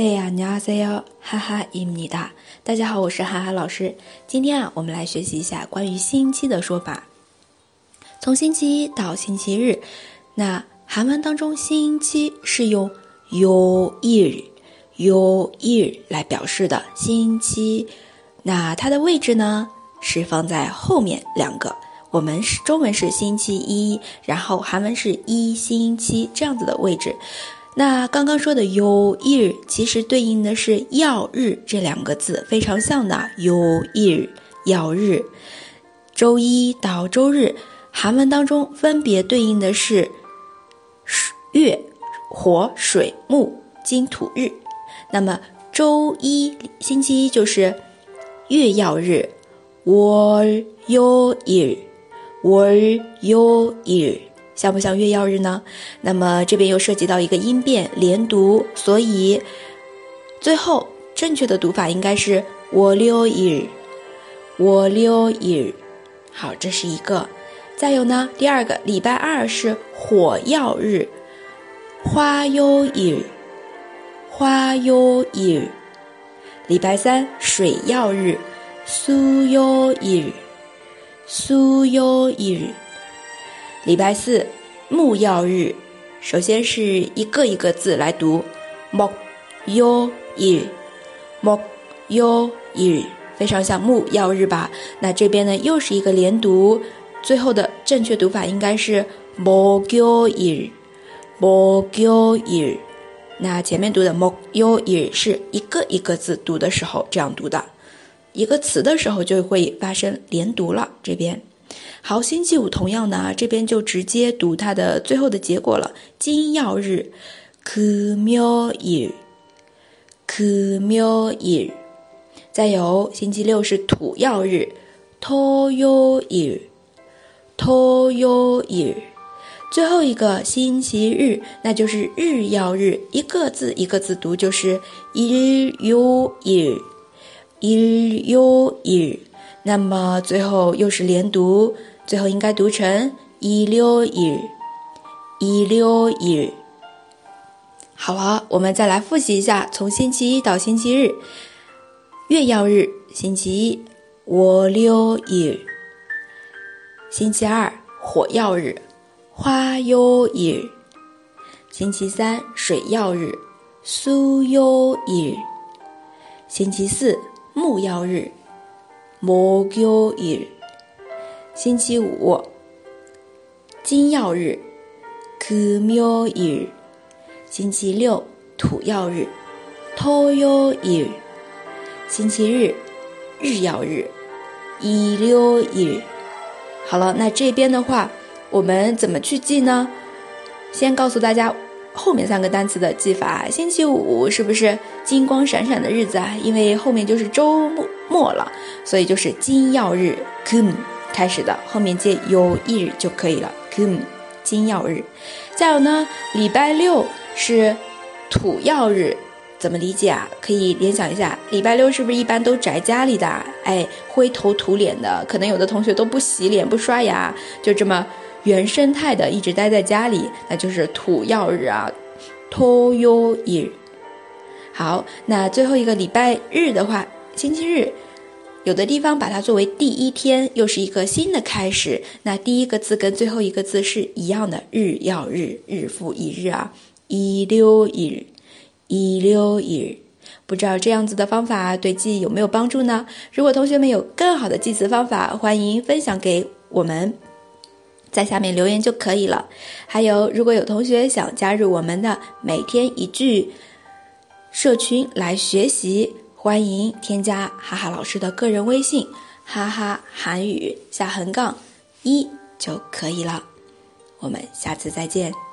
哎呀，你好，哎呦，哈哈，伊米达，大家好，我是哈哈老师。今天啊，我们来学习一下关于星期的说法。从星期一到星期日，那韩文当中星期是用 your year your year 来表示的星期。那它的位置呢是放在后面两个。我们是中文是星期一，然后韩文是一星期这样子的位置。那刚刚说的有日，其实对应的是曜日这两个字，非常像的有日曜日。周一到周日，韩文当中分别对应的是月、火、水、木、金、土、日。那么周一星期一就是月曜日，월요 일， 월요 일。 像不像月曜日呢？那么这边又涉及到一个音变连读，所以最后正确的读法应该是，volio year，volio year。好，这是一个。再有呢，第二个礼拜二是火曜日，花哟 year，花哟 year。礼拜三水曜日，苏哟 year，苏哟 year。礼拜四，木曜日。首先是一个一个字来读，木曜日，木曜日，非常像木曜日吧？那这边呢，又是一个连读，最后的正确读法应该是木曜日，木曜日。那前面读的木曜日是一个一个字读的时候这样读的，一个词的时候就会发生连读了。这边。好，星期五同样的啊，这边就直接读它的最后的结果了。金曜日，금요 일， 금요 일。 再有，星期六是土曜日，토요 일， 토요 일。 最后一个星期日，那就是日曜日，一个字一个字读，就是일요 일， 일요 일。 那么最后又是连读。最后应该读成一六日，一溜一。好了，我们再来复习一下，从星期一到星期日，月曜日，星期一，我溜一；星期二，火曜日，花曜日；星期三，水曜日，苏曜日；星期四，木曜日，木曜日。星期五，金曜日，금요 일； 星期六，土曜日，토요 일； 星期日，日曜日，일요 일。 好了，那这边的话，我们怎么去记呢？先告诉大家 后面三个单词的记法。星期五是不是金光闪闪的日子啊？因为后面就是周末末了，所以就是金曜日， 금。 开始的后面接有一日就可以了。금金曜日，再有呢，礼拜六是土曜日，怎么理解啊？可以联想一下，礼拜六是不是一般都宅家里的？哎，灰头土脸的，可能有的同学都不洗脸不刷牙，就这么原生态的一直待在家里，那就是土曜日啊，toyo 日。好，那最后一个礼拜日的话，星期日，有的地方把它作为第一天，又是一个新的开始。那第一个字跟最后一个字是一样的，日曜日，日复一日啊，一溜一日，一溜一日。不知道这样子的方法对记忆有没有帮助呢？如果同学们有更好的记词方法，欢迎分享给我们。在下面留言就可以了。还有，如果有同学想加入我们的每天一句社群来学习。欢迎添加哈哈老师的个人微信，哈哈韩语下横杠一就可以了。我们下次再见。